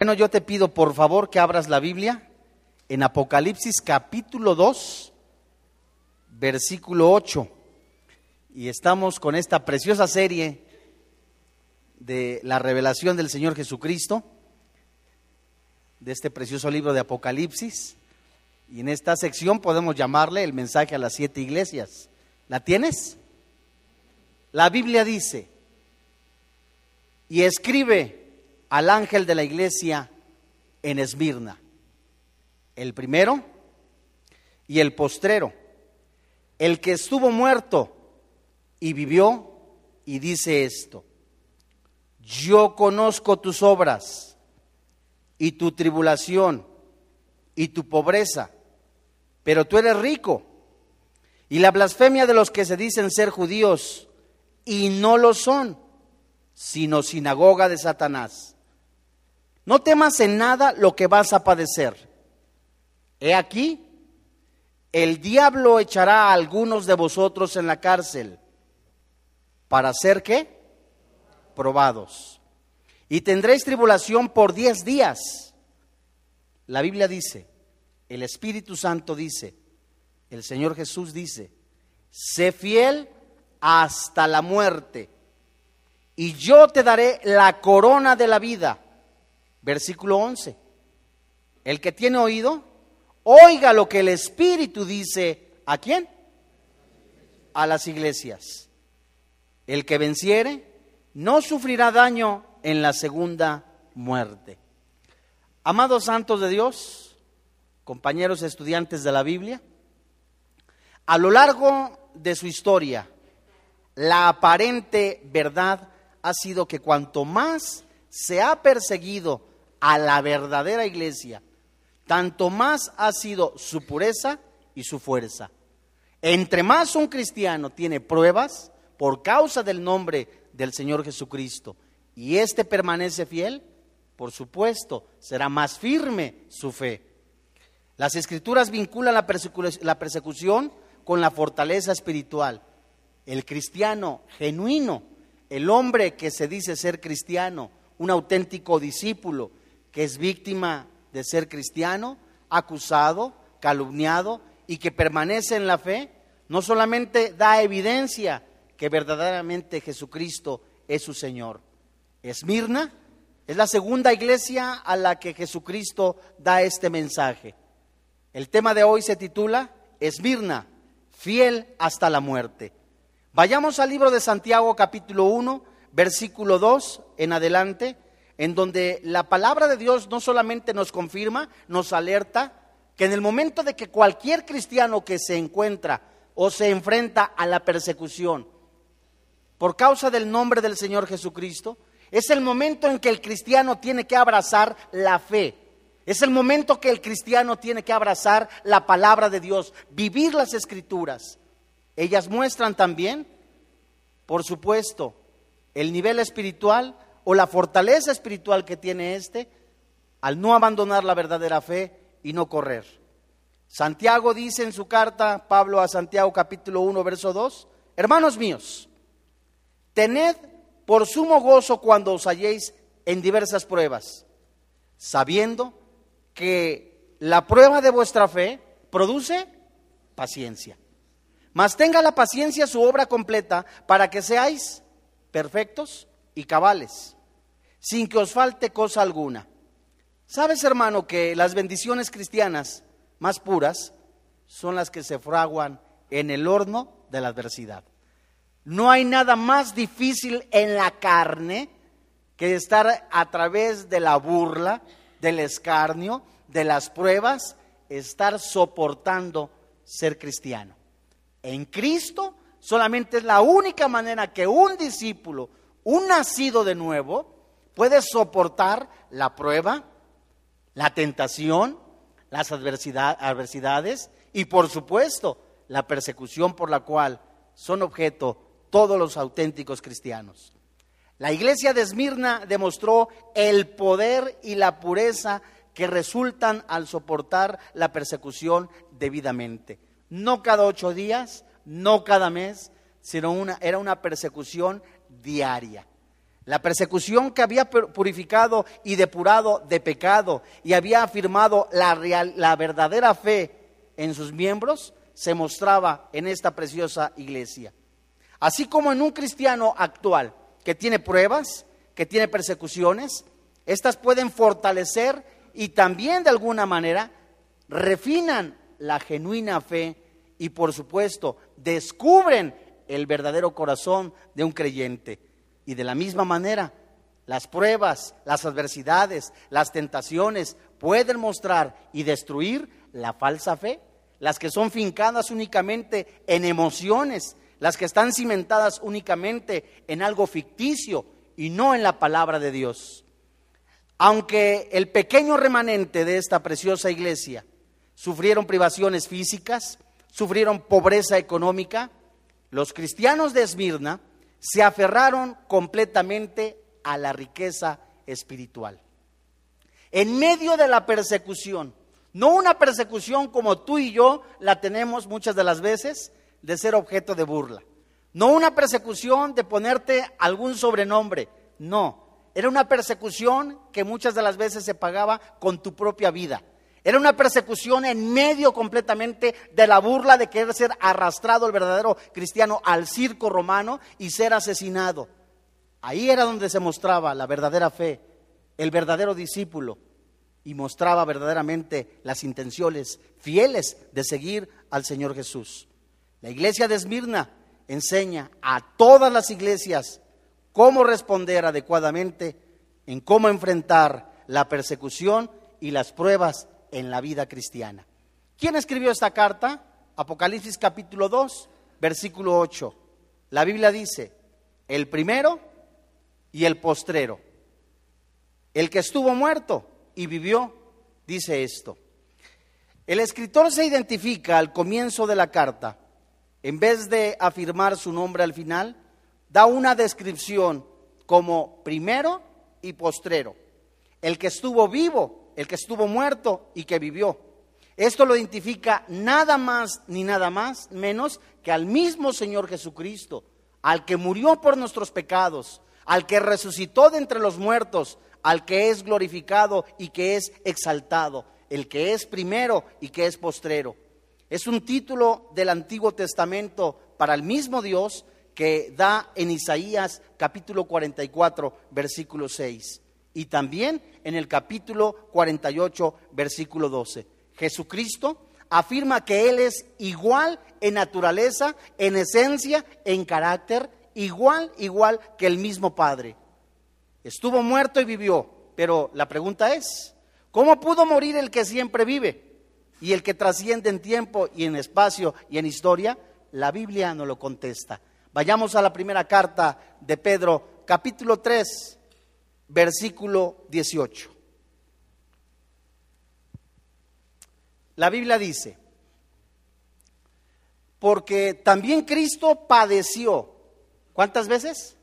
Bueno, yo te pido por favor que abras la Biblia en Apocalipsis capítulo 2, versículo 8. Y estamos con esta preciosa serie de la revelación del Señor Jesucristo, de este precioso libro de Apocalipsis. Y en esta sección podemos llamarle el mensaje a las siete iglesias. ¿La tienes? La Biblia dice, y escribe al ángel de la iglesia en Esmirna, el primero y el postrero, el que estuvo muerto y vivió y dice esto, yo conozco tus obras y tu tribulación y tu pobreza, pero tú eres rico. Y la blasfemia de los que se dicen ser judíos y no lo son, sino sinagoga de Satanás. No temas en nada lo que vas a padecer. He aquí, el diablo echará a algunos de vosotros en la cárcel para ser qué? Probados. Y tendréis tribulación por diez días. La Biblia dice, el Espíritu Santo dice, el Señor Jesús dice, sé fiel hasta la muerte y yo te daré la corona de la vida. Versículo 11. El que tiene oído, oiga lo que el Espíritu dice. ¿A quién? A las iglesias. El que venciere no sufrirá daño en la segunda muerte. Amados santos de Dios, compañeros estudiantes de la Biblia, a lo largo de su historia, la aparente verdad ha sido que cuanto más se ha perseguido a la verdadera iglesia, tanto más ha sido su pureza y su fuerza. Entre más un cristiano tiene pruebas por causa del nombre del Señor Jesucristo y éste permanece fiel, por supuesto, será más firme su fe. Las escrituras vinculan la, la persecución con la fortaleza espiritual. El cristiano genuino, el hombre que se dice ser cristiano, un auténtico discípulo, que es víctima de ser cristiano, acusado, calumniado y que permanece en la fe, no solamente da evidencia que verdaderamente Jesucristo es su Señor. Esmirna es la segunda iglesia a la que Jesucristo da este mensaje. El tema de hoy se titula Esmirna, fiel hasta la muerte. Vayamos al libro de Santiago capítulo 1, versículo 2 en adelante en donde la palabra de Dios no solamente nos confirma, nos alerta, que en el momento de que cualquier cristiano que se encuentra o se enfrenta a la persecución por causa del nombre del Señor Jesucristo, es el momento en que el cristiano tiene que abrazar la fe. Es el momento que el cristiano tiene que abrazar la palabra de Dios, vivir las escrituras. Ellas muestran también, por supuesto, el nivel espiritual o la fortaleza espiritual que tiene éste al no abandonar la verdadera fe y no correr. Santiago dice en su carta, Pablo a Santiago capítulo 1, verso 2, hermanos míos, tened por sumo gozo cuando os halléis en diversas pruebas, sabiendo que la prueba de vuestra fe produce paciencia. Mas tenga la paciencia su obra completa para que seáis perfectos y cabales, sin que os falte cosa alguna. Sabes, hermano, que las bendiciones cristianas más puras son las que se fraguan en el horno de la adversidad. No hay nada más difícil en la carne que estar a través de la burla, del escarnio, de las pruebas, estar soportando ser cristiano. En Cristo solamente es la única manera que un discípulo un nacido de nuevo puede soportar la prueba, la tentación, las adversidades y por supuesto la persecución por la cual son objeto todos los auténticos cristianos. La iglesia de Esmirna demostró el poder y la pureza que resultan al soportar la persecución debidamente. No cada ocho días, no cada mes, sino una, era una persecución diaria. La persecución que había purificado y depurado de pecado y había afirmado la, real, la verdadera fe en sus miembros se mostraba en esta preciosa iglesia. Así como en un cristiano actual que tiene pruebas, que tiene persecuciones, estas pueden fortalecer y también de alguna manera refinan la genuina fe y por supuesto descubren el verdadero corazón de un creyente. Y de la misma manera, las pruebas, las adversidades, las tentaciones pueden mostrar y destruir la falsa fe, las que son fincadas únicamente en emociones, las que están cimentadas únicamente en algo ficticio y no en la palabra de Dios. Aunque el pequeño remanente de esta preciosa iglesia sufrieron privaciones físicas, sufrieron pobreza económica, los cristianos de Esmirna se aferraron completamente a la riqueza espiritual. En medio de la persecución, no una persecución como tú y yo la tenemos muchas de las veces, de ser objeto de burla. No una persecución de ponerte algún sobrenombre, no. Era una persecución que muchas de las veces se pagaba con tu propia vida. Era una persecución en medio completamente de la burla de querer ser arrastrado el verdadero cristiano al circo romano y ser asesinado. Ahí era donde se mostraba la verdadera fe, el verdadero discípulo, y mostraba verdaderamente las intenciones fieles de seguir al Señor Jesús. La iglesia de Esmirna enseña a todas las iglesias cómo responder adecuadamente en cómo enfrentar la persecución y las pruebas en la vida cristiana. ¿Quién escribió esta carta? Apocalipsis capítulo 2, versículo 8. La Biblia dice, el primero y el postrero. El que estuvo muerto y vivió, dice esto. El escritor se identifica al comienzo de la carta, en vez de afirmar su nombre al final, da una descripción como primero y postrero. El que estuvo vivo el que estuvo muerto y que vivió. Esto lo identifica nada más ni nada más menos que al mismo Señor Jesucristo, al que murió por nuestros pecados, al que resucitó de entre los muertos, al que es glorificado y que es exaltado, el que es primero y que es postrero. Es un título del Antiguo Testamento para el mismo Dios que da en Isaías capítulo 44, versículo 6 y también en el capítulo 48, versículo 12. Jesucristo afirma que Él es igual en naturaleza, en esencia, en carácter, igual, igual que el mismo Padre. Estuvo muerto y vivió, pero la pregunta es, ¿cómo pudo morir el que siempre vive y el que trasciende en tiempo y en espacio y en historia? La Biblia no lo contesta. Vayamos a la primera carta de Pedro, capítulo 3, versículo 18. La Biblia dice, porque también Cristo padeció, ¿cuántas veces?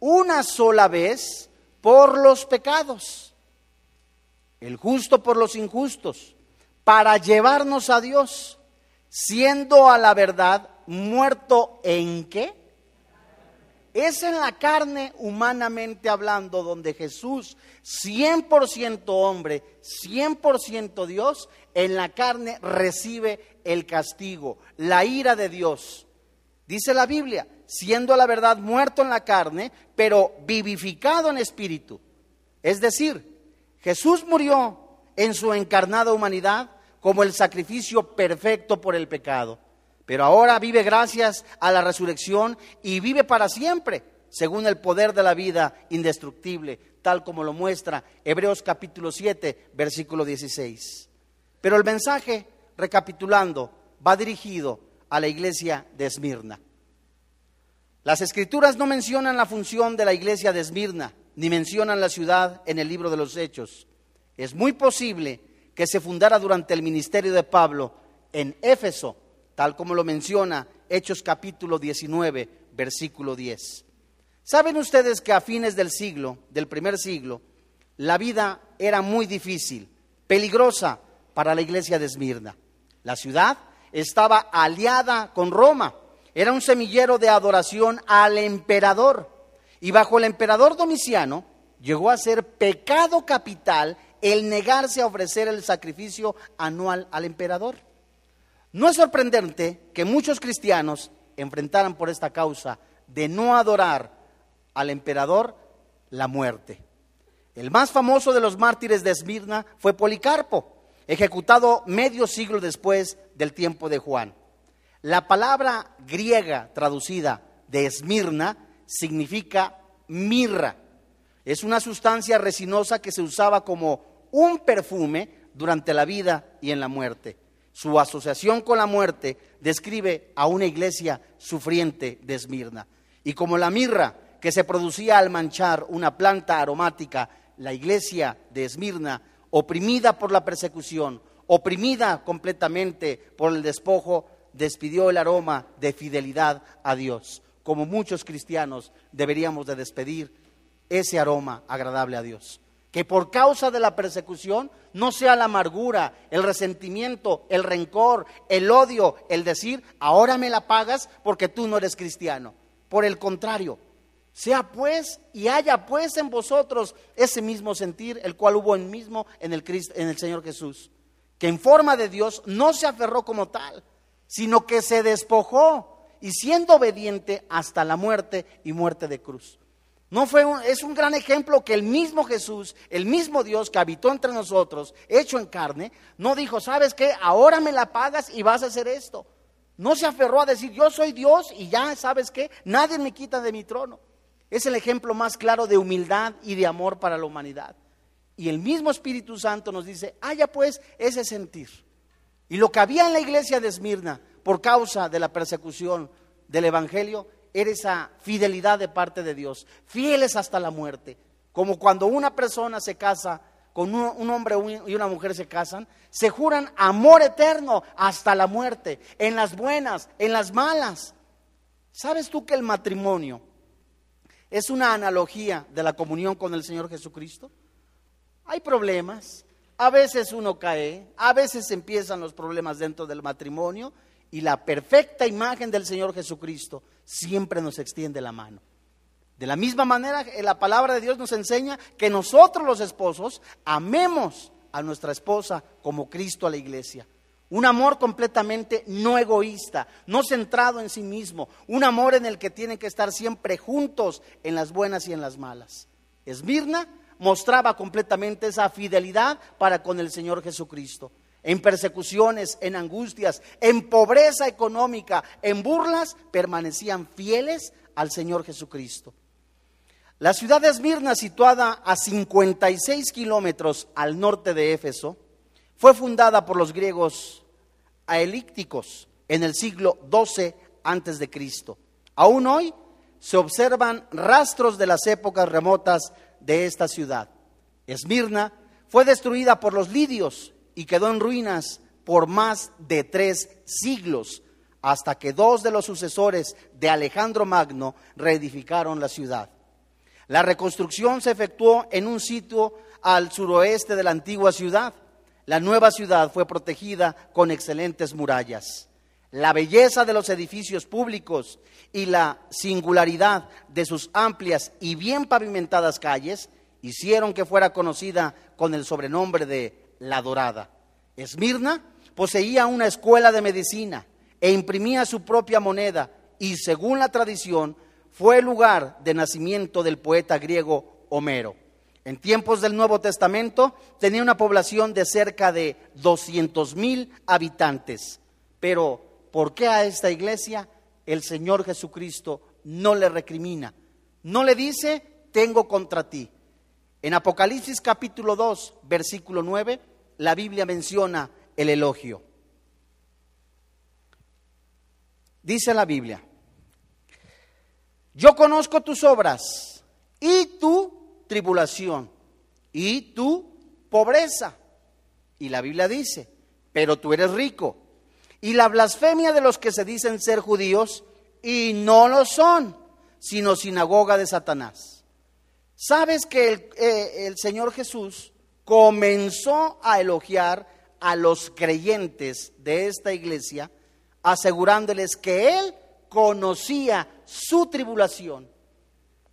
Una sola vez por los pecados, el justo por los injustos, para llevarnos a Dios, siendo a la verdad muerto en qué? Es en la carne, humanamente hablando, donde Jesús, 100% hombre, 100% Dios, en la carne recibe el castigo, la ira de Dios. Dice la Biblia, siendo la verdad muerto en la carne, pero vivificado en espíritu. Es decir, Jesús murió en su encarnada humanidad como el sacrificio perfecto por el pecado pero ahora vive gracias a la resurrección y vive para siempre, según el poder de la vida indestructible, tal como lo muestra Hebreos capítulo 7, versículo 16. Pero el mensaje, recapitulando, va dirigido a la iglesia de Esmirna. Las escrituras no mencionan la función de la iglesia de Esmirna, ni mencionan la ciudad en el libro de los Hechos. Es muy posible que se fundara durante el ministerio de Pablo en Éfeso, tal como lo menciona Hechos capítulo 19, versículo 10. ¿Saben ustedes que a fines del siglo, del primer siglo, la vida era muy difícil, peligrosa para la iglesia de Esmirna? La ciudad estaba aliada con Roma, era un semillero de adoración al emperador Y bajo el emperador Domiciano llegó a ser pecado capital el negarse a ofrecer el sacrificio anual al emperador. No es sorprendente que muchos cristianos enfrentaran por esta causa de no adorar al emperador la muerte. El más famoso de los mártires de Esmirna fue Policarpo, ejecutado medio siglo después del tiempo de Juan. La palabra griega traducida de Esmirna significa mirra. Es una sustancia resinosa que se usaba como un perfume durante la vida y en la muerte. Su asociación con la muerte describe a una iglesia sufriente de Esmirna. Y como la mirra que se producía al manchar una planta aromática, la iglesia de Esmirna, oprimida por la persecución, oprimida completamente por el despojo, despidió el aroma de fidelidad a Dios, como muchos cristianos deberíamos de despedir ese aroma agradable a Dios. Que por causa de la persecución no sea la amargura, el resentimiento, el rencor, el odio, el decir, ahora me la pagas porque tú no eres cristiano. Por el contrario, sea pues y haya pues en vosotros ese mismo sentir, el cual hubo en mismo en el, en el Señor Jesús, que en forma de Dios no se aferró como tal, sino que se despojó y siendo obediente hasta la muerte y muerte de cruz. No fue es un gran ejemplo que el mismo Jesús, el mismo Dios que habitó entre nosotros, hecho en carne, no dijo, ¿sabes qué? Ahora me la pagas y vas a hacer esto. No se aferró a decir, yo soy Dios y ya, ¿sabes qué? Nadie me quita de mi trono. Es el ejemplo más claro de humildad y de amor para la humanidad. Y el mismo Espíritu Santo nos dice, haya pues ese sentir. Y lo que había en la iglesia de Esmirna por causa de la persecución del Evangelio era esa fidelidad de parte de Dios, fieles hasta la muerte. Como cuando una persona se casa, con un, hombre y una mujer se casan, se juran amor eterno hasta la muerte, en las buenas, en las malas. ¿Sabes tú que el matrimonio es una analogía de la comunión con el Señor Jesucristo? Hay problemas, a veces uno cae, a veces empiezan los problemas dentro del matrimonio y la perfecta imagen del Señor Jesucristo siempre nos extiende la mano. De la misma manera, la palabra de Dios nos enseña que nosotros los esposos amemos a nuestra esposa como Cristo a la iglesia. Un amor completamente no egoísta, no centrado en sí mismo, un amor en el que tienen que estar siempre juntos en las buenas y en las malas. Esmirna mostraba completamente esa fidelidad para con el Señor Jesucristo en persecuciones, en angustias, en pobreza económica, en burlas, permanecían fieles al Señor Jesucristo. La ciudad de Esmirna, situada a 56 kilómetros al norte de Éfeso, fue fundada por los griegos aelícticos en el siglo XII antes de Cristo. Aún hoy se observan rastros de las épocas remotas de esta ciudad. Esmirna fue destruida por los lidios y quedó en ruinas por más de tres siglos, hasta que dos de los sucesores de Alejandro Magno reedificaron la ciudad. La reconstrucción se efectuó en un sitio al suroeste de la antigua ciudad. La nueva ciudad fue protegida con excelentes murallas. La belleza de los edificios públicos y la singularidad de sus amplias y bien pavimentadas calles hicieron que fuera conocida con el sobrenombre de la dorada. Esmirna poseía una escuela de medicina e imprimía su propia moneda y según la tradición fue el lugar de nacimiento del poeta griego Homero. En tiempos del Nuevo Testamento tenía una población de cerca de 200 mil habitantes. Pero, ¿por qué a esta iglesia el Señor Jesucristo no le recrimina? No le dice, tengo contra ti. En Apocalipsis capítulo 2, versículo 9, la Biblia menciona el elogio. Dice la Biblia, yo conozco tus obras y tu tribulación y tu pobreza. Y la Biblia dice, pero tú eres rico. Y la blasfemia de los que se dicen ser judíos y no lo son, sino sinagoga de Satanás. ¿Sabes que el, eh, el Señor Jesús comenzó a elogiar a los creyentes de esta iglesia, asegurándoles que Él conocía su tribulación,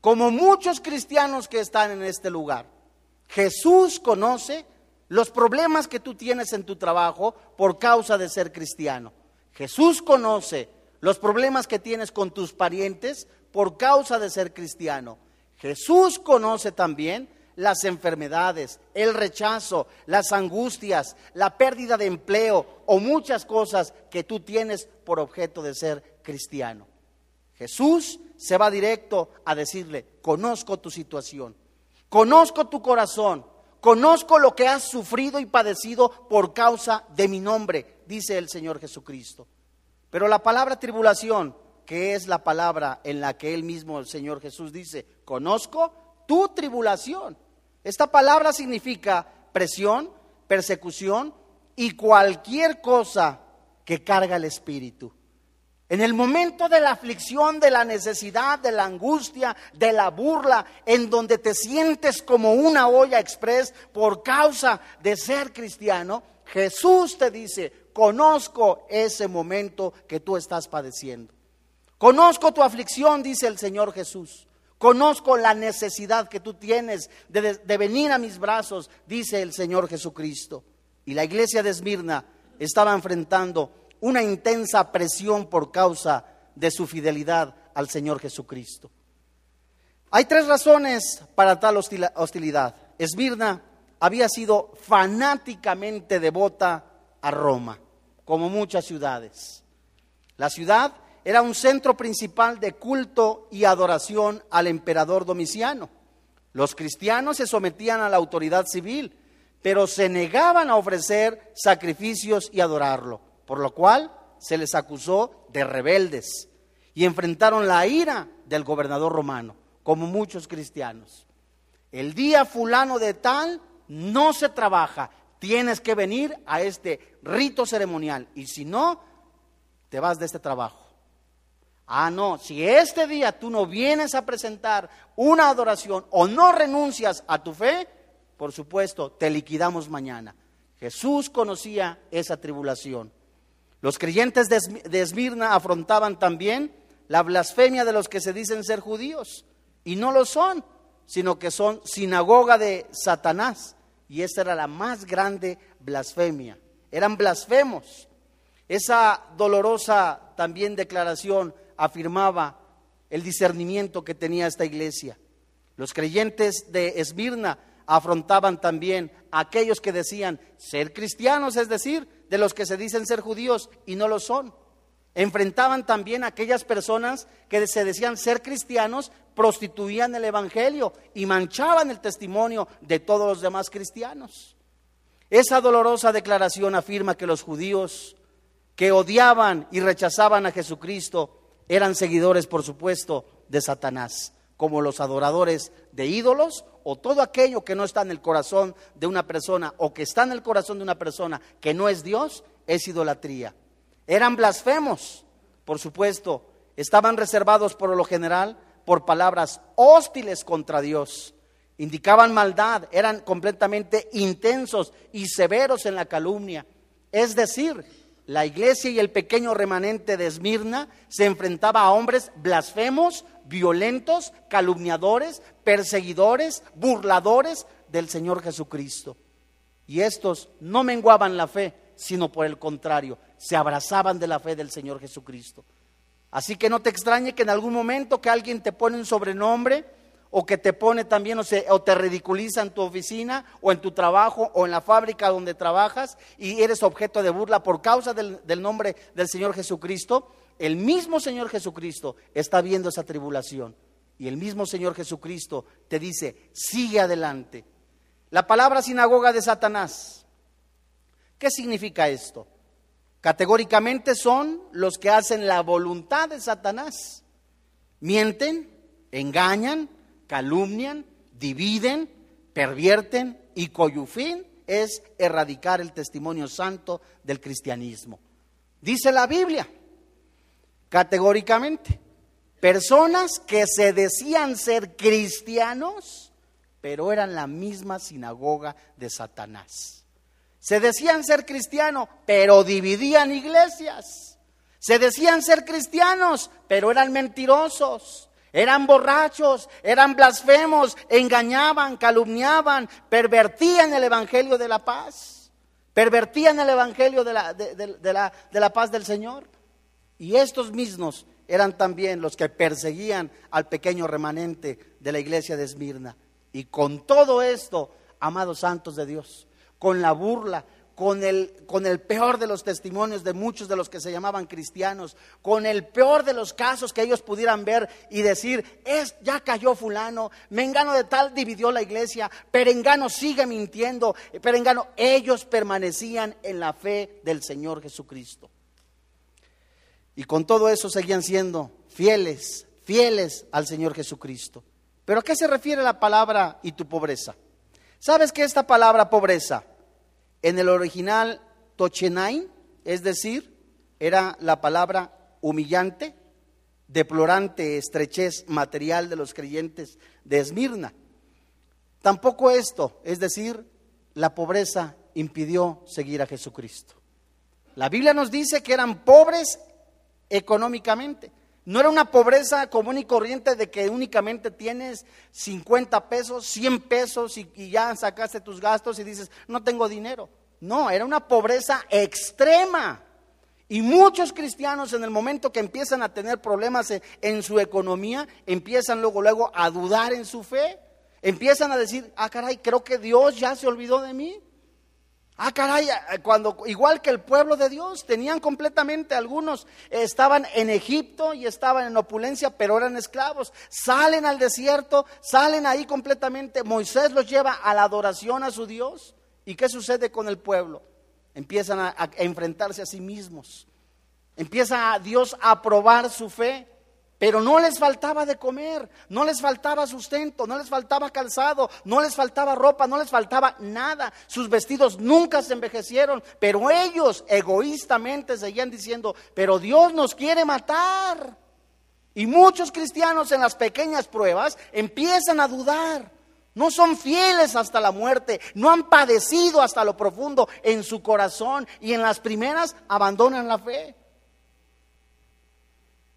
como muchos cristianos que están en este lugar. Jesús conoce los problemas que tú tienes en tu trabajo por causa de ser cristiano. Jesús conoce los problemas que tienes con tus parientes por causa de ser cristiano. Jesús conoce también las enfermedades, el rechazo, las angustias, la pérdida de empleo o muchas cosas que tú tienes por objeto de ser cristiano. Jesús se va directo a decirle, conozco tu situación, conozco tu corazón, conozco lo que has sufrido y padecido por causa de mi nombre, dice el Señor Jesucristo. Pero la palabra tribulación, que es la palabra en la que él mismo, el Señor Jesús, dice, conozco tu tribulación. Esta palabra significa presión, persecución y cualquier cosa que carga el espíritu. En el momento de la aflicción, de la necesidad, de la angustia, de la burla, en donde te sientes como una olla express por causa de ser cristiano, Jesús te dice, conozco ese momento que tú estás padeciendo. Conozco tu aflicción, dice el Señor Jesús. Conozco la necesidad que tú tienes de, venir a mis brazos, dice el Señor Jesucristo. Y la iglesia de Esmirna estaba enfrentando una intensa presión por causa de su fidelidad al Señor Jesucristo. Hay tres razones para tal hostilidad. Esmirna había sido fanáticamente devota a Roma, como muchas ciudades. La ciudad era un centro principal de culto y adoración al emperador Domiciano. Los cristianos se sometían a la autoridad civil, pero se negaban a ofrecer sacrificios y adorarlo, por lo cual se les acusó de rebeldes y enfrentaron la ira del gobernador romano, como muchos cristianos. El día fulano de tal no se trabaja, tienes que venir a este rito ceremonial y si no, te vas de este trabajo. Ah, no, si este día tú no vienes a presentar una adoración o no renuncias a tu fe, por supuesto, te liquidamos mañana. Jesús conocía esa tribulación. Los creyentes de Esmirna afrontaban también la blasfemia de los que se dicen ser judíos y no lo son, sino que son sinagoga de Satanás. Y esa era la más grande blasfemia. Eran blasfemos. Esa dolorosa también declaración afirmaba el discernimiento que tenía esta iglesia. Los creyentes de Esmirna afrontaban también a aquellos que decían ser cristianos, es decir, de los que se dicen ser judíos y no lo son. Enfrentaban también a aquellas personas que se decían ser cristianos, prostituían el Evangelio y manchaban el testimonio de todos los demás cristianos. Esa dolorosa declaración afirma que los judíos que odiaban y rechazaban a Jesucristo eran seguidores, por supuesto, de Satanás, como los adoradores de ídolos o todo aquello que no está en el corazón de una persona o que está en el corazón de una persona que no es Dios, es idolatría. Eran blasfemos, por supuesto, estaban reservados por lo general por palabras hostiles contra Dios. Indicaban maldad, eran completamente intensos y severos en la calumnia. Es decir, la iglesia y el pequeño remanente de Esmirna se enfrentaba a hombres blasfemos, violentos, calumniadores, perseguidores, burladores del Señor Jesucristo. Y estos no menguaban la fe, sino por el contrario, se abrazaban de la fe del Señor Jesucristo. Así que no te extrañe que en algún momento que alguien te pone un sobrenombre, o que te pone también o, te ridiculiza en tu oficina o en tu trabajo o en la fábrica donde trabajas y eres objeto de burla por causa del, del nombre del Señor Jesucristo, el mismo Señor Jesucristo está viendo esa tribulación y el mismo Señor Jesucristo te dice, sigue adelante. La palabra sinagoga de Satanás, ¿qué significa esto? Categóricamente son los que hacen la voluntad de Satanás. Mienten, engañan, calumnian, dividen, pervierten y cuyo fin es erradicar el testimonio santo del cristianismo. Dice la Biblia, categóricamente, personas que se decían ser cristianos, pero eran la misma sinagoga de Satanás. Se decían ser cristianos, pero dividían iglesias. Se decían ser cristianos, pero eran mentirosos Eran borrachos, eran blasfemos, engañaban, calumniaban, pervertían el Evangelio de la paz, pervertían el Evangelio de la, de, de la paz del Señor. Y estos mismos eran también los que perseguían al pequeño remanente de la iglesia de Esmirna. Y con todo esto, amados santos de Dios, con la burla, con el, con el peor de los testimonios de muchos de los que se llamaban cristianos, con el peor de los casos que ellos pudieran ver y decir, es, ya cayó fulano, Mengano de tal dividió la iglesia, Perengano sigue mintiendo, Perengano, ellos permanecían en la fe del Señor Jesucristo. Y con todo eso seguían siendo fieles, fieles al Señor Jesucristo. Pero ¿a qué se refiere la palabra y tu pobreza? ¿Sabes que esta palabra pobreza en el original tochenai, es decir, era la palabra humillante, deplorante estrechez material de los creyentes de Esmirna. Tampoco esto, es decir, la pobreza impidió seguir a Jesucristo. La Biblia nos dice que eran pobres económicamente. No era una pobreza común y corriente de que únicamente tienes 50 pesos, 100 pesos y, ya sacaste tus gastos y dices, no tengo dinero. No, era una pobreza extrema. Y muchos cristianos en el momento que empiezan a tener problemas en, su economía, empiezan luego, luego a dudar en su fe. Empiezan a decir, ah, caray, creo que Dios ya se olvidó de mí. Ah, caray, eh, cuando igual que el pueblo de Dios, tenían completamente, algunos estaban en Egipto y estaban en opulencia, pero eran esclavos. Salen al desierto, salen ahí completamente. Moisés los lleva a la adoración a su Dios. ¿Y qué sucede con el pueblo? Empiezan a, a enfrentarse a sí mismos. Empieza Dios a probar su fe. Pero no les faltaba de comer, no les faltaba sustento, no les faltaba calzado, no les faltaba ropa, no les faltaba nada. Sus vestidos nunca se envejecieron, pero ellos egoístamente seguían diciendo, pero Dios nos quiere matar. Y muchos cristianos en las pequeñas pruebas empiezan a dudar. No son fieles hasta la muerte, no han padecido hasta lo profundo en su corazón y en las primeras abandonan la fe.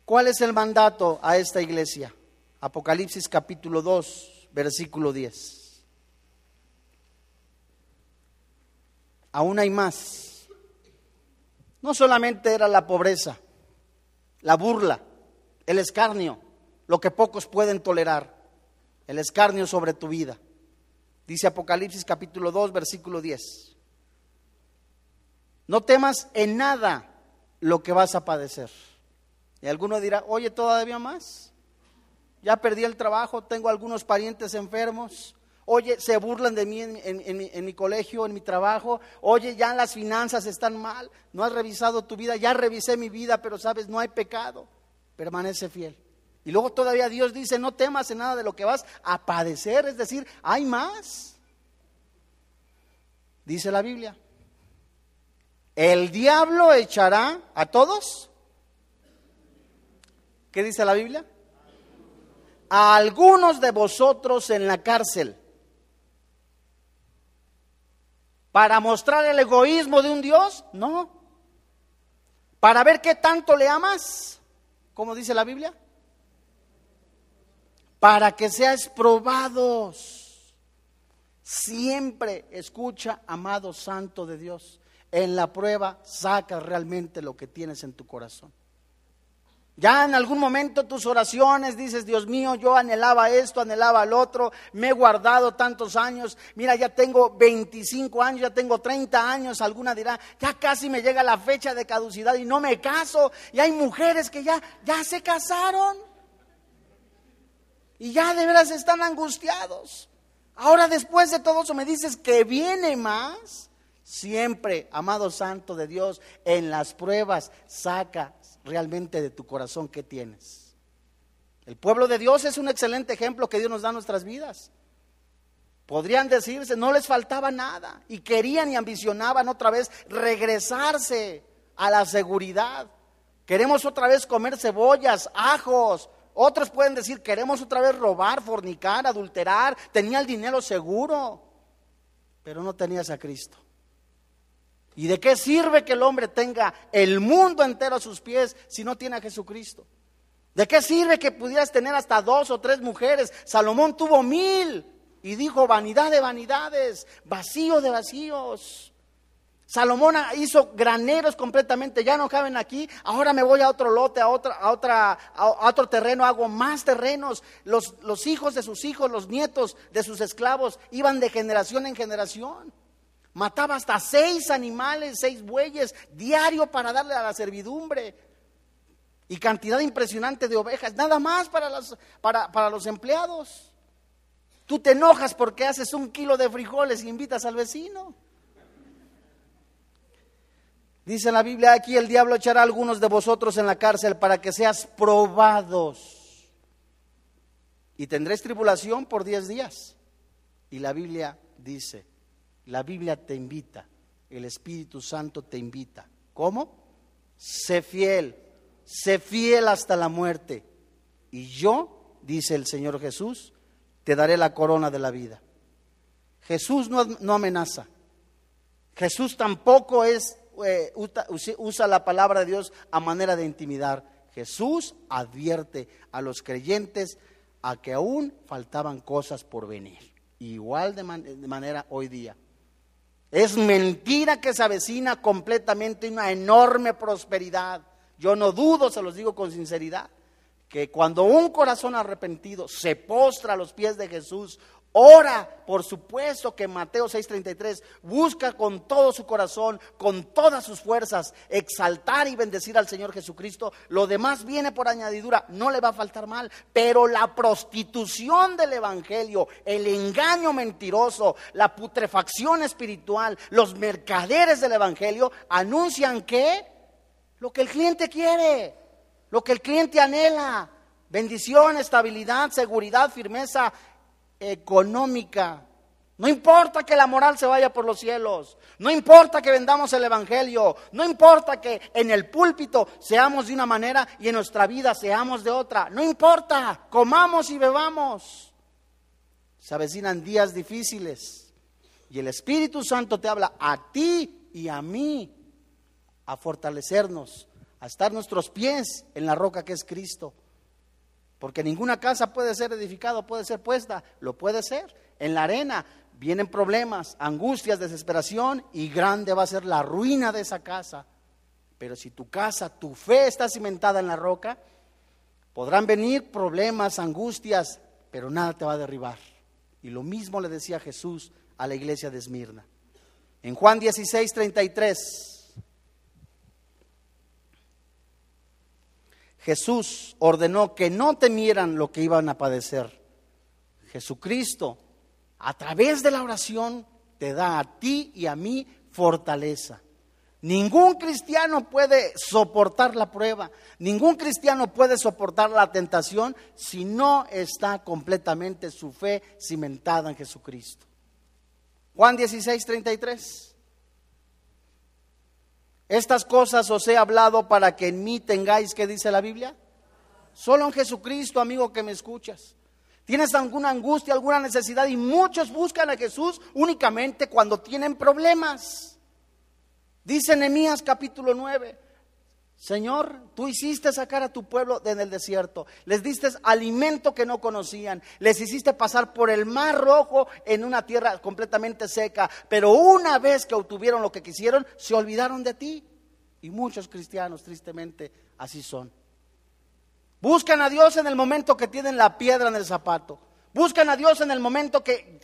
¿Cuál es el mandato a esta iglesia? Apocalipsis capítulo 2, versículo 10. Aún hay más. No solamente era la pobreza, la burla, el escarnio, lo que pocos pueden tolerar, el escarnio sobre tu vida. Dice Apocalipsis capítulo 2, versículo 10. No temas en nada lo que vas a padecer. Y alguno dirá, oye, todavía más. Ya perdí el trabajo, tengo algunos parientes enfermos. Oye, se burlan de mí en, mi, colegio, en mi trabajo. Oye, ya las finanzas están mal. No has revisado tu vida. Ya revisé mi vida, pero sabes, no hay pecado. Permanece fiel. Y luego todavía Dios dice, no temas en nada de lo que vas a padecer. Es decir, hay más. Dice la Biblia. El diablo echará a todos ¿Qué dice la Biblia? A algunos de vosotros en la cárcel. ¿Para mostrar el egoísmo de un Dios? No. ¿Para ver qué tanto le amas? ¿Cómo dice la Biblia? Para que seas probados. Siempre escucha, amado Santo de Dios. En la prueba saca realmente lo que tienes en tu corazón. Ya en algún momento tus oraciones dices, Dios mío, yo anhelaba esto, anhelaba el otro, me he guardado tantos años, mira, ya tengo 25 años, ya tengo 30 años, alguna dirá, ya casi me llega la fecha de caducidad y no me caso, y hay mujeres que ya, ya se casaron y ya de veras están angustiados. Ahora después de todo eso me dices que viene más. Siempre, amado Santo de Dios, en las pruebas saca realmente de tu corazón qué tienes. El pueblo de Dios es un excelente ejemplo que Dios nos da en nuestras vidas. Podrían decirse, no les faltaba nada y querían y ambicionaban otra vez regresarse a la seguridad. Queremos otra vez comer cebollas, ajos. Otros pueden decir, queremos otra vez robar, fornicar, adulterar. Tenía el dinero seguro, pero no tenías a Cristo. ¿Y de qué sirve que el hombre tenga el mundo entero a sus pies si no tiene a Jesucristo? ¿De qué sirve que pudieras tener hasta dos o tres mujeres? Salomón tuvo mil y dijo vanidad de vanidades, vacío de vacíos. Salomón hizo graneros completamente, ya no caben aquí, ahora me voy a otro lote, a, otra, a, otra, a otro terreno, hago más terrenos. Los, los hijos de sus hijos, los nietos de sus esclavos iban de generación en generación. Mataba hasta seis animales, seis bueyes diario para darle a la servidumbre. Y cantidad impresionante de ovejas, nada más para, las, para, para los empleados. Tú te enojas porque haces un kilo de frijoles y invitas al vecino. Dice la Biblia aquí, el diablo echará a algunos de vosotros en la cárcel para que seas probados. Y tendréis tribulación por diez días. Y la Biblia dice, la Biblia te invita, el Espíritu Santo te invita. ¿Cómo? Sé fiel, sé fiel hasta la muerte. Y yo, dice el Señor Jesús, te daré la corona de la vida. Jesús no, no amenaza. Jesús tampoco es eh, usa la palabra de Dios a manera de intimidar. Jesús advierte a los creyentes a que aún faltaban cosas por venir. Igual de, de manera hoy día. Es mentira que se avecina completamente una enorme prosperidad. Yo no dudo, se los digo con sinceridad, que cuando un corazón arrepentido se postra a los pies de Jesús, Ora, por supuesto que Mateo 6:33 busca con todo su corazón, con todas sus fuerzas, exaltar y bendecir al Señor Jesucristo. Lo demás viene por añadidura, no le va a faltar mal. Pero la prostitución del Evangelio, el engaño mentiroso, la putrefacción espiritual, los mercaderes del Evangelio anuncian que lo que el cliente quiere, lo que el cliente anhela, bendición, estabilidad, seguridad, firmeza económica. No importa que la moral se vaya por los cielos, no importa que vendamos el Evangelio, no importa que en el púlpito seamos de una manera y en nuestra vida seamos de otra, no importa, comamos y bebamos. Se avecinan días difíciles y el Espíritu Santo te habla a ti y a mí a fortalecernos, a estar nuestros pies en la roca que es Cristo. Porque ninguna casa puede ser edificada, puede ser puesta, lo puede ser. En la arena vienen problemas, angustias, desesperación y grande va a ser la ruina de esa casa. Pero si tu casa, tu fe está cimentada en la roca, podrán venir problemas, angustias, pero nada te va a derribar. Y lo mismo le decía Jesús a la iglesia de Esmirna. En Juan 16, 33. Jesús ordenó que no temieran lo que iban a padecer. Jesucristo, a través de la oración, te da a ti y a mí fortaleza. Ningún cristiano puede soportar la prueba, ningún cristiano puede soportar la tentación si no está completamente su fe cimentada en Jesucristo. Juan 16, 33. Estas cosas os he hablado para que en mí tengáis, ¿qué dice la Biblia? Solo en Jesucristo, amigo que me escuchas. Tienes alguna angustia, alguna necesidad y muchos buscan a Jesús únicamente cuando tienen problemas. Dice Nehemías capítulo 9, Señor, tú hiciste sacar a tu pueblo en el desierto, les diste alimento que no conocían, les hiciste pasar por el mar rojo en una tierra completamente seca, pero una vez que obtuvieron lo que quisieron, se olvidaron de ti. Y muchos cristianos, tristemente, así son. Buscan a Dios en el momento que tienen la piedra en el zapato. Buscan a Dios en el momento que,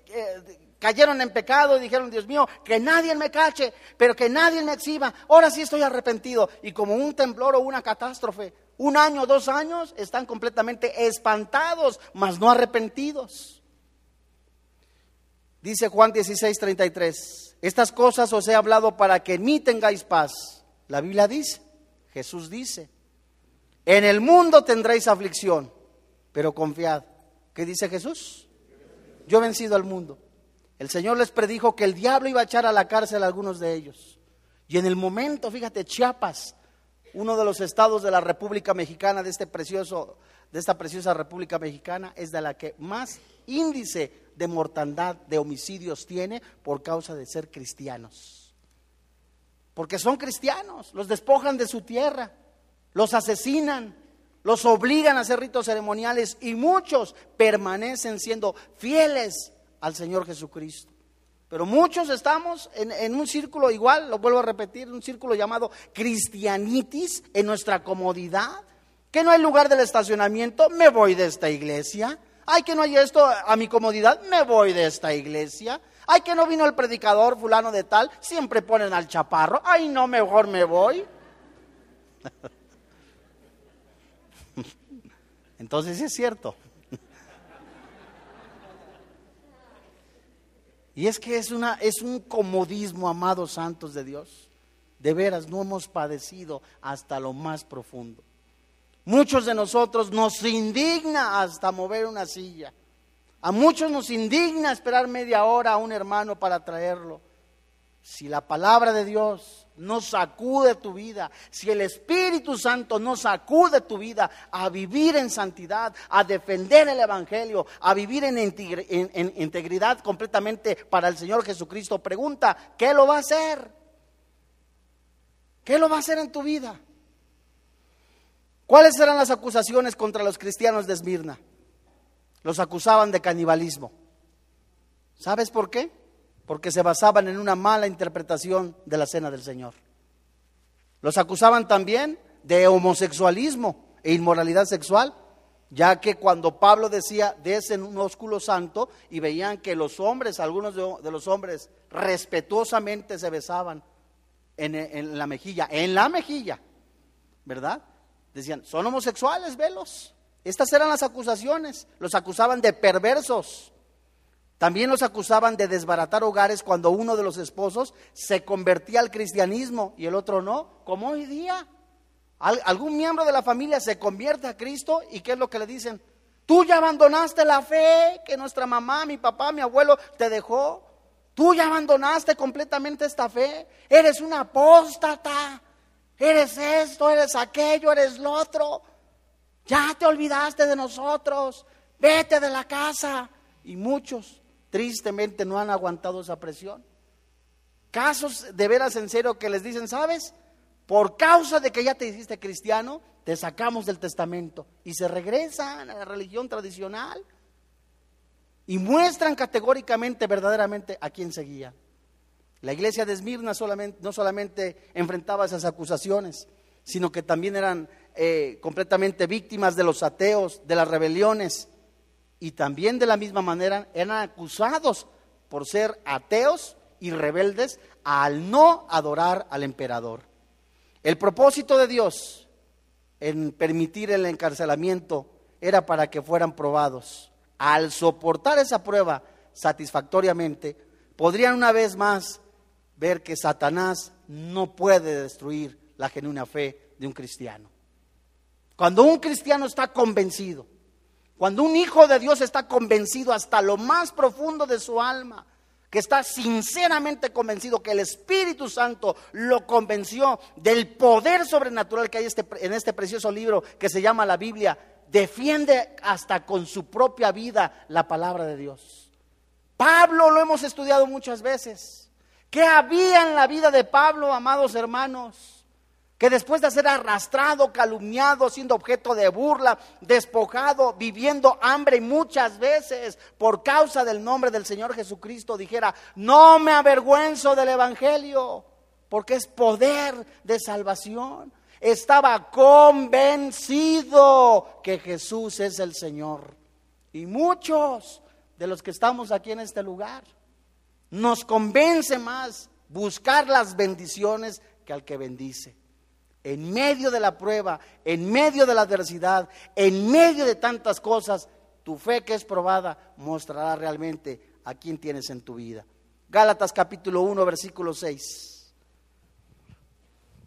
cayeron en pecado y dijeron, Dios mío, que nadie me cache, pero que nadie me exhiba. Ahora sí estoy arrepentido. Y como un temblor o una catástrofe, un año, dos años, están completamente espantados, mas no arrepentidos. Dice Juan 16, 33, estas cosas os he hablado para que en mí tengáis paz. La Biblia dice, Jesús dice, en el mundo tendréis aflicción, pero confiad. ¿Qué dice Jesús? Yo he vencido al mundo. El Señor les predijo que el diablo iba a echar a la cárcel a algunos de ellos. Y en el momento, fíjate, Chiapas, uno de los estados de la República Mexicana, de, este precioso, de esta preciosa República Mexicana, es de la que más índice de mortandad, de homicidios tiene por causa de ser cristianos. Porque son cristianos, los despojan de su tierra, los asesinan, los obligan a hacer ritos ceremoniales y muchos permanecen siendo fieles al Señor Jesucristo. Pero muchos estamos en, en, un círculo igual, lo vuelvo a repetir, un círculo llamado cristianitis en nuestra comodidad, que no hay lugar del estacionamiento, me voy de esta iglesia. Ay, que no hay esto a mi comodidad, me voy de esta iglesia. Ay, que no vino el predicador fulano de tal, siempre ponen al chaparro. Ay, no, mejor me voy. Entonces sí es cierto. Y es que es, una, es un comodismo, amados santos de Dios. De veras, no hemos padecido hasta lo más profundo. Muchos de nosotros nos indigna hasta mover una silla. A muchos nos indigna esperar media hora a un hermano para traerlo. Si la palabra de Dios no sacude tu vida, si el Espíritu Santo no sacude tu vida a vivir en santidad, a defender el Evangelio, a vivir en, integridad completamente para el Señor Jesucristo, pregunta, ¿qué lo va a hacer? ¿Qué lo va a hacer en tu vida? ¿Cuáles eran las acusaciones contra los cristianos de Esmirna? Los acusaban de canibalismo. ¿Sabes por qué? Porque se basaban en una mala interpretación de la cena del Señor. Los acusaban también de homosexualismo e inmoralidad sexual, ya que cuando Pablo decía de ese un ósculo santo y veían que los hombres, algunos de, los hombres, respetuosamente se besaban en la mejilla, en la mejilla, ¿verdad? Decían, son homosexuales, velos. Estas eran las acusaciones. Los acusaban de perversos, también los acusaban de desbaratar hogares cuando uno de los esposos se convertía al cristianismo y el otro no, como hoy día. algún miembro de la familia se convierte a Cristo y ¿qué es lo que le dicen? Tú ya abandonaste la fe que nuestra mamá, mi papá, mi abuelo te dejó. Tú ya abandonaste completamente esta fe. Eres una apóstata. Eres esto, eres aquello, eres lo otro. Ya te olvidaste de nosotros. Vete de la casa. Y muchos tristemente no han aguantado esa presión. Casos de veras en serio que les dicen, ¿sabes? Por causa de que ya te hiciste cristiano, te sacamos del testamento y se regresan a la religión tradicional y muestran categóricamente, verdaderamente, a quién seguía. La iglesia de Esmirna solamente, no solamente enfrentaba esas acusaciones, sino que también eran eh, completamente víctimas de los ateos, de las rebeliones y también de la misma manera eran acusados por ser ateos y rebeldes al no adorar al emperador. El propósito de Dios en permitir el encarcelamiento era para que fueran probados. Al soportar esa prueba satisfactoriamente, podrían una vez más ver que Satanás no puede destruir la genuina fe de un cristiano. Cuando un cristiano está convencido cuando un hijo de Dios está convencido hasta lo más profundo de su alma, que está sinceramente convencido que el Espíritu Santo lo convenció del poder sobrenatural que hay este, en este precioso libro que se llama la Biblia, defiende hasta con su propia vida la palabra de Dios. Pablo lo hemos estudiado muchas veces. ¿Qué había en la vida de Pablo, amados hermanos? Que después de ser arrastrado, calumniado, siendo objeto de burla, despojado, viviendo hambre muchas veces por causa del nombre del Señor Jesucristo, dijera, no me avergüenzo del Evangelio, porque es poder de salvación. Estaba convencido que Jesús es el Señor. Y muchos de los que estamos aquí en este lugar nos convence más buscar las bendiciones que al que bendice en medio de la prueba, en medio de la adversidad, en medio de tantas cosas, tu fe que es probada mostrará realmente a quién tienes en tu vida. Gálatas capítulo 1, versículo 6.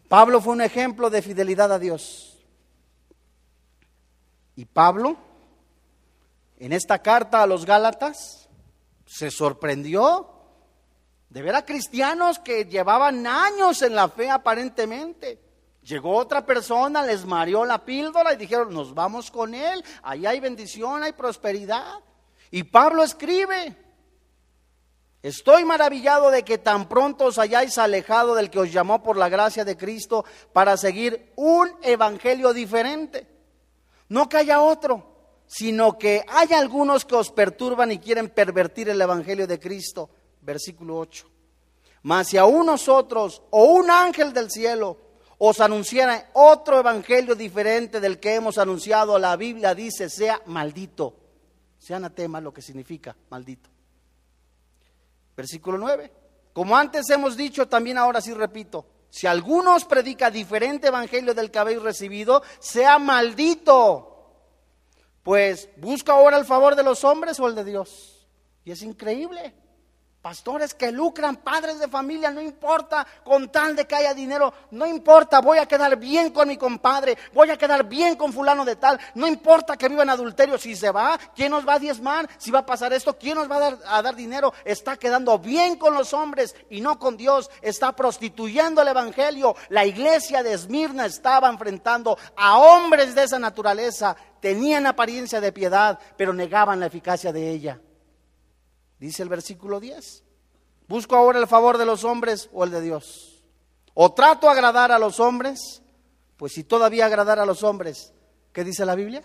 Pablo fue un ejemplo de fidelidad a Dios. Y Pablo, en esta carta a los Gálatas, se sorprendió de ver a cristianos que llevaban años en la fe aparentemente Llegó otra persona, les mareó la píldora y dijeron, nos vamos con él, ahí hay bendición, hay prosperidad. Y Pablo escribe, estoy maravillado de que tan pronto os hayáis alejado del que os llamó por la gracia de Cristo para seguir un evangelio diferente. No que haya otro, sino que hay algunos que os perturban y quieren pervertir el Evangelio de Cristo. Versículo 8. Mas si aún nosotros o un ángel del cielo os anunciara otro evangelio diferente del que hemos anunciado, la Biblia dice, sea maldito. Sea anatema lo que significa maldito. Versículo 9. Como antes hemos dicho, también ahora sí repito, si alguno os predica diferente evangelio del que habéis recibido, sea maldito. Pues busca ahora el favor de los hombres o el de Dios. Y es increíble. Pastores que lucran, padres de familia, no importa, con tal de que haya dinero, no importa, voy a quedar bien con mi compadre, voy a quedar bien con fulano de tal, no importa que viva en adulterio, si se va, ¿quién nos va a diezmar? Si va a pasar esto, ¿quién nos va a dar, a dar dinero? Está quedando bien con los hombres y no con Dios, está prostituyendo el Evangelio. La iglesia de Esmirna estaba enfrentando a hombres de esa naturaleza, tenían apariencia de piedad, pero negaban la eficacia de ella. Dice el versículo 10. ¿Busco ahora el favor de los hombres o el de Dios? ¿O trato agradar a los hombres? Pues si todavía agradar a los hombres, ¿qué dice la Biblia?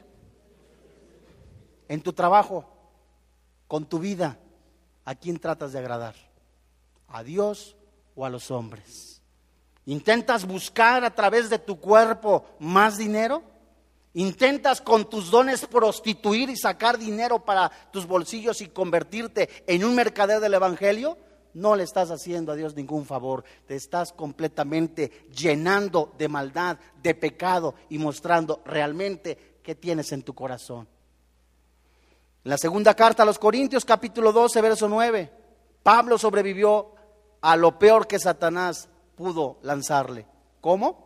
En tu trabajo, con tu vida, ¿a quién tratas de agradar? ¿A Dios o a los hombres? ¿Intentas buscar a través de tu cuerpo más dinero? Intentas con tus dones prostituir y sacar dinero para tus bolsillos y convertirte en un mercader del Evangelio. No le estás haciendo a Dios ningún favor. Te estás completamente llenando de maldad, de pecado y mostrando realmente qué tienes en tu corazón. La segunda carta a los Corintios, capítulo 12, verso 9, Pablo sobrevivió a lo peor que Satanás pudo lanzarle. ¿Cómo?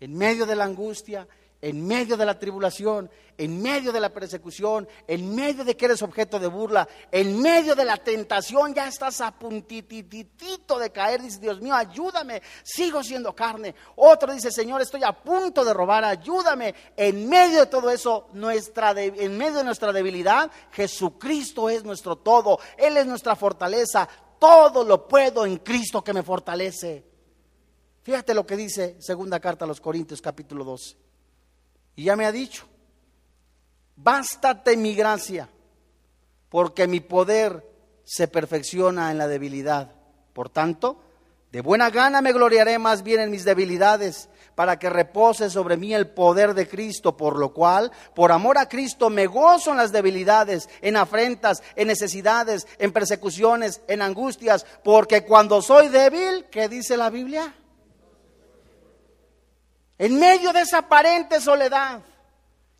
En medio de la angustia, en medio de la tribulación, en medio de la persecución, en medio de que eres objeto de burla, en medio de la tentación, ya estás a puntititito de caer, dice Dios mío, ayúdame, sigo siendo carne. Otro dice, Señor, estoy a punto de robar, ayúdame. En medio de todo eso, nuestra en medio de nuestra debilidad, Jesucristo es nuestro todo, Él es nuestra fortaleza, todo lo puedo en Cristo que me fortalece. Fíjate lo que dice segunda carta a los Corintios capítulo 12. Y ya me ha dicho, bástate mi gracia, porque mi poder se perfecciona en la debilidad. Por tanto, de buena gana me gloriaré más bien en mis debilidades, para que repose sobre mí el poder de Cristo, por lo cual, por amor a Cristo, me gozo en las debilidades, en afrentas, en necesidades, en persecuciones, en angustias, porque cuando soy débil, ¿qué dice la Biblia? En medio de esa aparente soledad,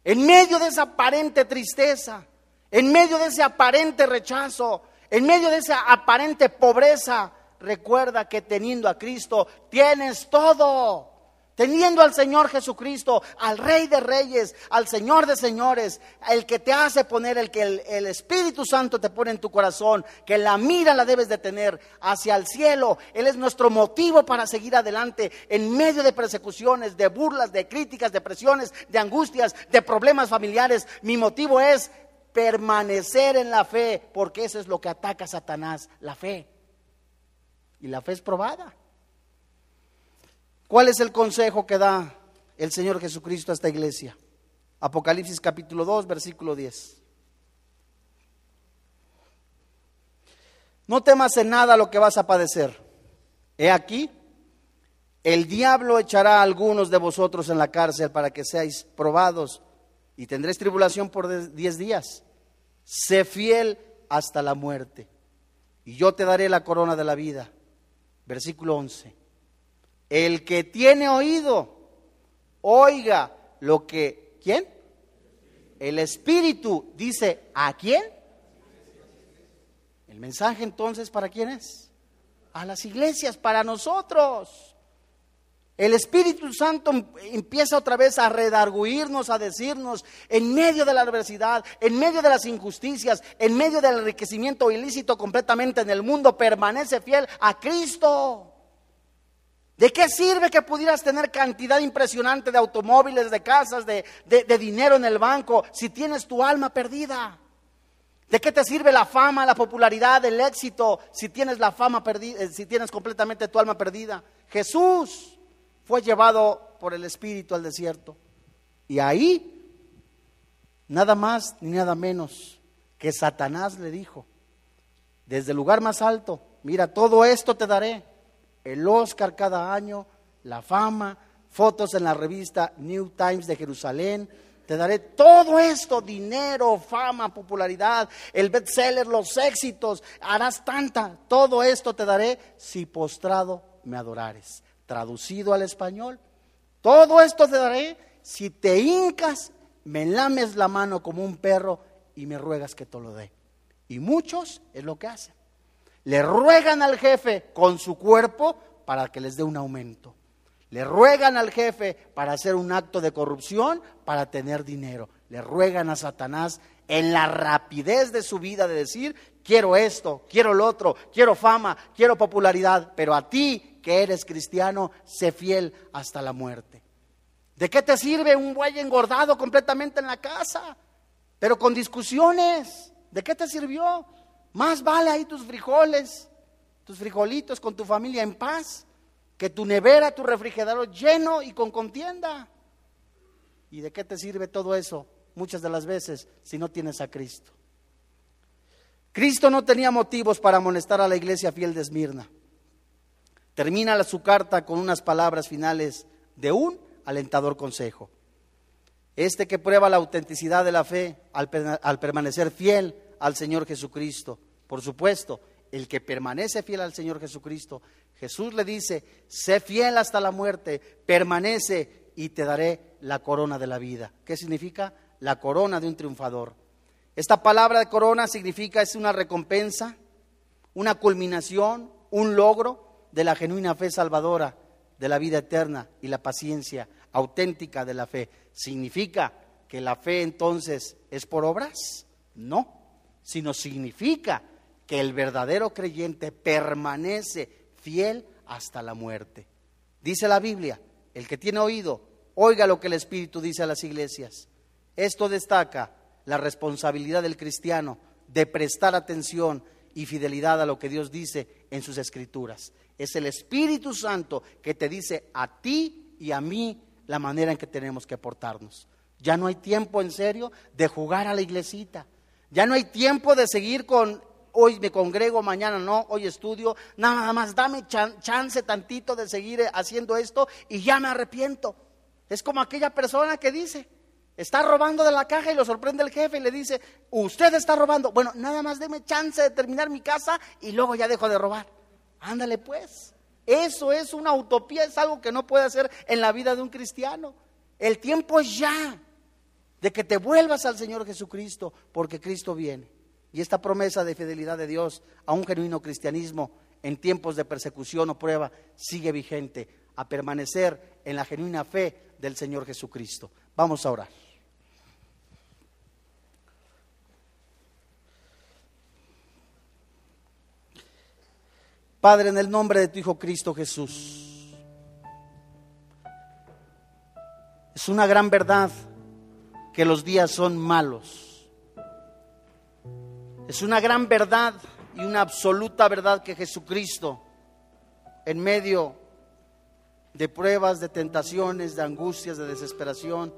en medio de esa aparente tristeza, en medio de ese aparente rechazo, en medio de esa aparente pobreza, recuerda que teniendo a Cristo tienes todo. Teniendo al Señor Jesucristo, al Rey de Reyes, al Señor de Señores, el que te hace poner, el que el, Espíritu Santo te pone en tu corazón, que la mira la debes de tener hacia el cielo. Él es nuestro motivo para seguir adelante en medio de persecuciones, de burlas, de críticas, de presiones, de angustias, de problemas familiares. Mi motivo es permanecer en la fe, porque eso es lo que ataca a Satanás, la fe. Y la fe es probada. ¿Cuál es el consejo que da el Señor Jesucristo a esta iglesia? Apocalipsis capítulo 2, versículo 10. No temas en nada lo que vas a padecer. He aquí, el diablo echará a algunos de vosotros en la cárcel para que seáis probados y tendréis tribulación por diez días. Sé fiel hasta la muerte y yo te daré la corona de la vida. Versículo 11. El que tiene oído, oiga lo que, ¿quién? El Espíritu dice, ¿a quién? El mensaje entonces, ¿para quién es? A las iglesias, para nosotros. El Espíritu Santo empieza otra vez a redarguirnos, a decirnos, en medio de la adversidad, en medio de las injusticias, en medio del enriquecimiento ilícito completamente en el mundo, permanece fiel a Cristo. ¿De qué sirve que pudieras tener cantidad impresionante de automóviles, de casas, de, dinero en el banco si tienes tu alma perdida? ¿De qué te sirve la fama, la popularidad, el éxito si tienes la fama perdida, eh, si tienes completamente tu alma perdida? Jesús fue llevado por el Espíritu al desierto Y ahí, nada más ni nada menos que Satanás le dijo, desde el lugar más alto, mira, todo esto te daré, el Oscar cada año, la fama, fotos en la revista New Times de Jerusalén, te daré todo esto, dinero, fama, popularidad, el bestseller, los éxitos, harás tanta, todo esto te daré si postrado me adorares. Traducido al español, todo esto te daré si te hincas, me lames la mano como un perro y me ruegas que te lo dé. Y muchos es lo que hacen. Le ruegan al jefe con su cuerpo para que les dé un aumento. Le ruegan al jefe para hacer un acto de corrupción, para tener dinero. Le ruegan a Satanás en la rapidez de su vida de decir, quiero esto, quiero lo otro, quiero fama, quiero popularidad, pero a ti que eres cristiano, sé fiel hasta la muerte. ¿De qué te sirve un buey engordado completamente en la casa? Pero con discusiones. ¿De qué te sirvió? Más vale ahí tus frijoles, tus frijolitos con tu familia en paz, que tu nevera, tu refrigerador lleno y con contienda. ¿Y de qué te sirve todo eso? Muchas de las veces si no tienes a Cristo. Cristo no tenía motivos para amonestar a la iglesia fiel de Esmirna. Termina su carta con unas palabras finales de un alentador consejo. Este que prueba la autenticidad de la fe al, al, permanecer fiel al Señor Jesucristo. Por supuesto, el que permanece fiel al Señor Jesucristo, Jesús le dice, sé fiel hasta la muerte, permanece y te daré la corona de la vida. ¿Qué significa? La corona de un triunfador. Esta palabra de corona significa es una recompensa, una culminación, un logro de la genuina fe salvadora, de la vida eterna y la paciencia auténtica de la fe. ¿Significa que la fe entonces es por obras? No, sino significa que el verdadero creyente permanece fiel hasta la muerte. Dice la Biblia, el que tiene oído, oiga lo que el Espíritu dice a las iglesias. Esto destaca la responsabilidad del cristiano de prestar atención y fidelidad a lo que Dios dice en sus escrituras. Es el Espíritu Santo que te dice a ti y a mí la manera en que tenemos que portarnos. Ya no hay tiempo en serio de jugar a la iglesita. Ya no hay tiempo de seguir con hoy me congrego, mañana no, hoy estudio. Nada más dame chance tantito de seguir haciendo esto y ya me arrepiento. Es como aquella persona que dice, está robando de la caja y lo sorprende el jefe y le dice, usted está robando. Bueno, nada más deme chance de terminar mi casa y luego ya dejo de robar. Ándale pues. Eso es una utopía, es algo que no puede hacer en la vida de un cristiano. El tiempo es ya de que te vuelvas al Señor Jesucristo, porque Cristo viene. Y esta promesa de fidelidad de Dios a un genuino cristianismo en tiempos de persecución o prueba sigue vigente, a permanecer en la genuina fe del Señor Jesucristo. Vamos a orar. Padre, en el nombre de tu Hijo Cristo Jesús. Es una gran verdad que los días son malos. Es una gran verdad y una absoluta verdad que Jesucristo, en medio de pruebas, de tentaciones, de angustias, de desesperación,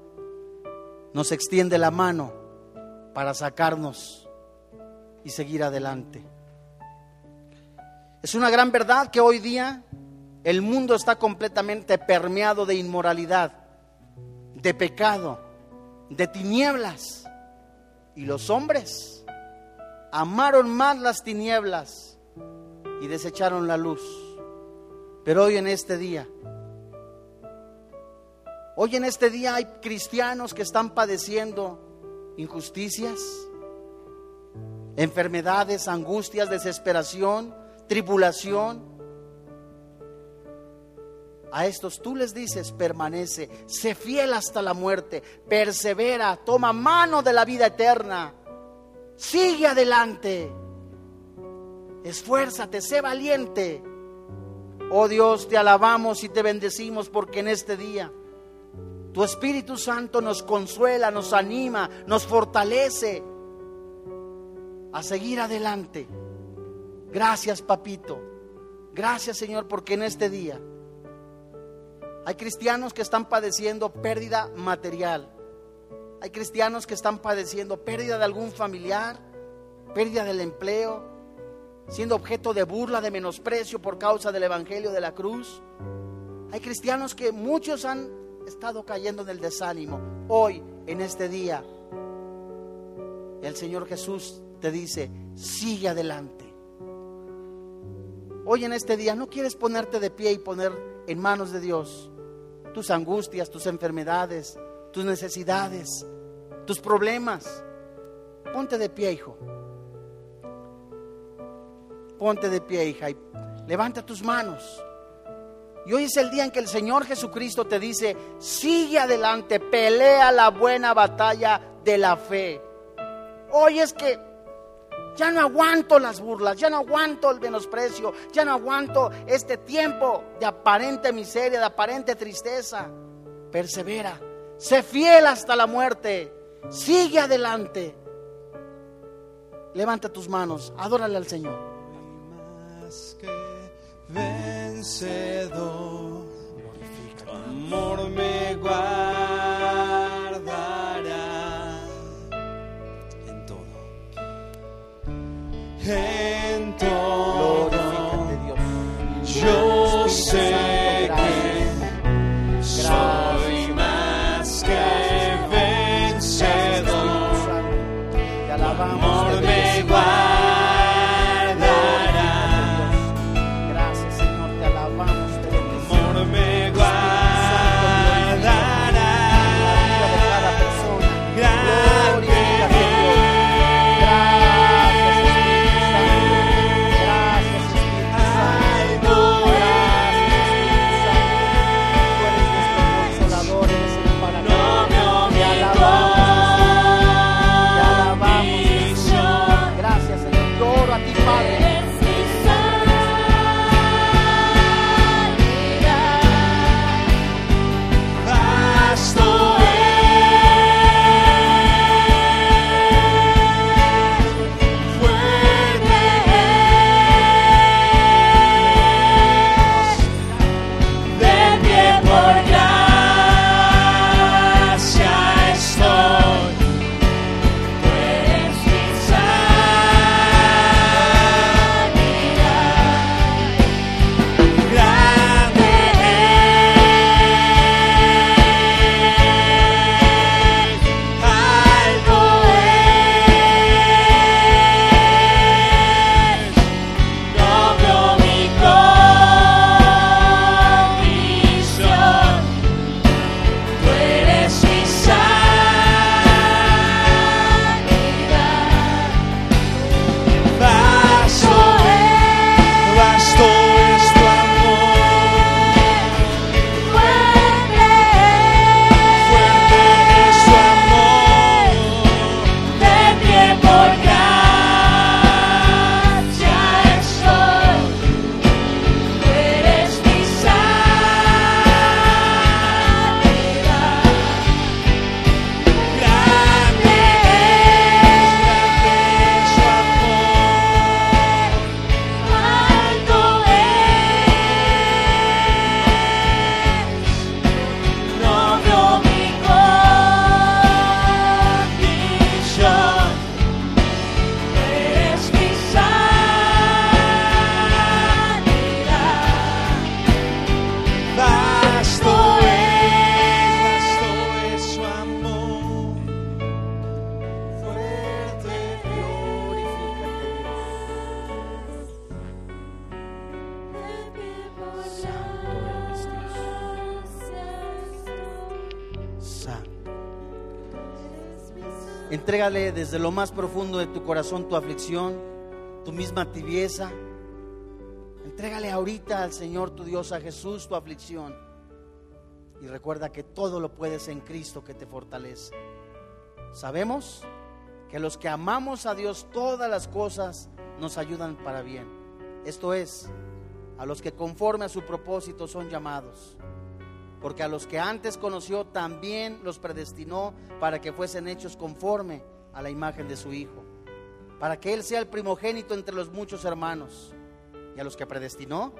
nos extiende la mano para sacarnos y seguir adelante. Es una gran verdad que hoy día el mundo está completamente permeado de inmoralidad, de pecado, de tinieblas. Y los hombres amaron más las tinieblas y desecharon la luz. Pero hoy en este día, hoy en este día hay cristianos que están padeciendo injusticias, enfermedades, angustias, desesperación tribulación. A estos tú les dices, permanece, sé fiel hasta la muerte, persevera, toma mano de la vida eterna, sigue adelante, esfuérzate, sé valiente. Oh Dios, te alabamos y te bendecimos porque en este día tu Espíritu Santo nos consuela, nos anima, nos fortalece a seguir adelante. Gracias, papito. Gracias, Señor, porque en este día hay cristianos que están padeciendo pérdida material, Hay cristianos que están padeciendo pérdida de algún familiar, pérdida del empleo, siendo objeto de burla, de menosprecio por causa del Evangelio de la cruz. Hay cristianos que muchos han estado cayendo en el desánimo. Hoy, en este día, el Señor Jesús te dice, sigue adelante. Hoy en este día no quieres ponerte de pie y poner en manos de Dios tus angustias, tus enfermedades, tus necesidades, tus problemas. Ponte de pie, hijo. Ponte de pie, hija, y levanta tus manos. Y hoy es el día en que el Señor Jesucristo te dice, sigue adelante, pelea la buena batalla de la fe. Hoy es que ya no aguanto las burlas, ya no aguanto el menosprecio, ya no aguanto este tiempo de aparente miseria, de aparente tristeza. Persevera, sé fiel hasta la muerte, sigue adelante. Levanta tus manos, adórale al Señor. Más que vencedor, amor me guardará en todo. Entrégale desde lo más profundo de tu corazón tu aflicción, tu misma tibieza. Entrégale ahorita al Señor tu Dios, a Jesús, tu aflicción. Y recuerda que todo lo puedes en Cristo que te fortalece. Sabemos que los que amamos a Dios, todas las cosas nos ayudan para bien. Esto es, a los que conforme a su propósito son llamados. Porque a los que antes conoció también los predestinó para que fuesen hechos conforme a la imagen de su Hijo. Para que Él sea el primogénito entre los muchos hermanos. Y a los que predestinó,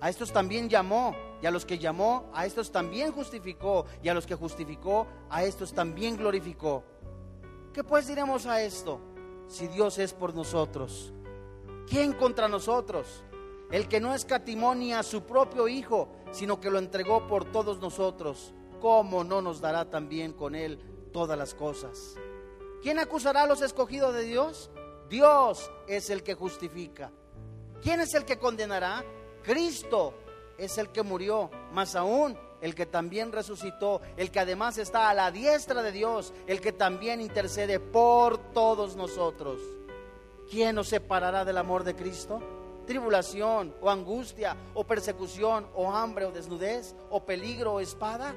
A estos también llamó, y a los que llamó, a estos también justificó, y a los que justificó, a estos también glorificó. ¿Qué pues diremos a esto? Si Dios es por nosotros, ¿quién contra nosotros? El que no escatimó ni a su propio Hijo, sino que lo entregó por todos nosotros, ¿cómo no nos dará también con Él todas las cosas? ¿Quién acusará a los escogidos de Dios? Dios es el que justifica. ¿Quién es el que condenará? Cristo es el que murió, más aún el que también resucitó, el que además está a la diestra de Dios, el que también intercede por todos nosotros. ¿Quién nos separará del amor de Cristo? ¿Tribulación o angustia o persecución o hambre o desnudez o peligro o espada?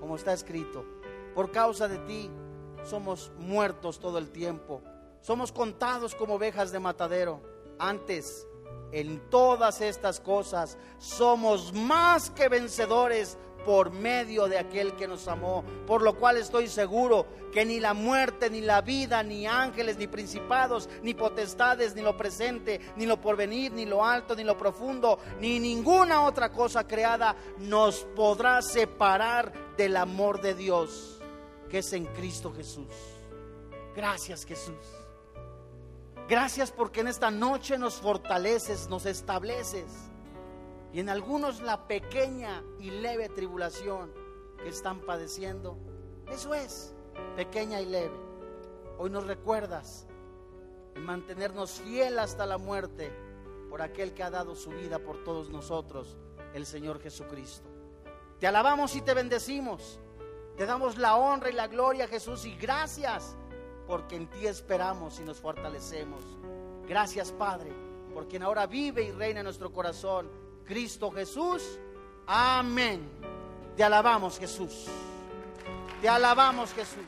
Como está escrito, por causa de ti somos muertos todo el tiempo, somos contados como ovejas de matadero. Antes, en todas estas cosas somos más que vencedores por medio de aquel que nos amó, por lo cual estoy seguro que ni la muerte, ni la vida, ni ángeles, ni principados, ni potestades, ni lo presente, ni lo porvenir, ni lo alto, ni lo profundo, ni ninguna otra cosa creada nos podrá separar del amor de Dios que es en Cristo Jesús. Gracias Jesús. Gracias porque en esta noche nos fortaleces, nos estableces. Y en algunos la pequeña y leve tribulación que están padeciendo, eso es, pequeña y leve. Hoy nos recuerdas en mantenernos fiel hasta la muerte por aquel que ha dado su vida por todos nosotros, el Señor Jesucristo. Te alabamos y te bendecimos. Te damos la honra y la gloria, Jesús, y gracias porque en ti esperamos y nos fortalecemos. Gracias, Padre, por quien ahora vive y reina en nuestro corazón, Cristo Jesús. Amén. Te alabamos, Jesús. Te alabamos, Jesús.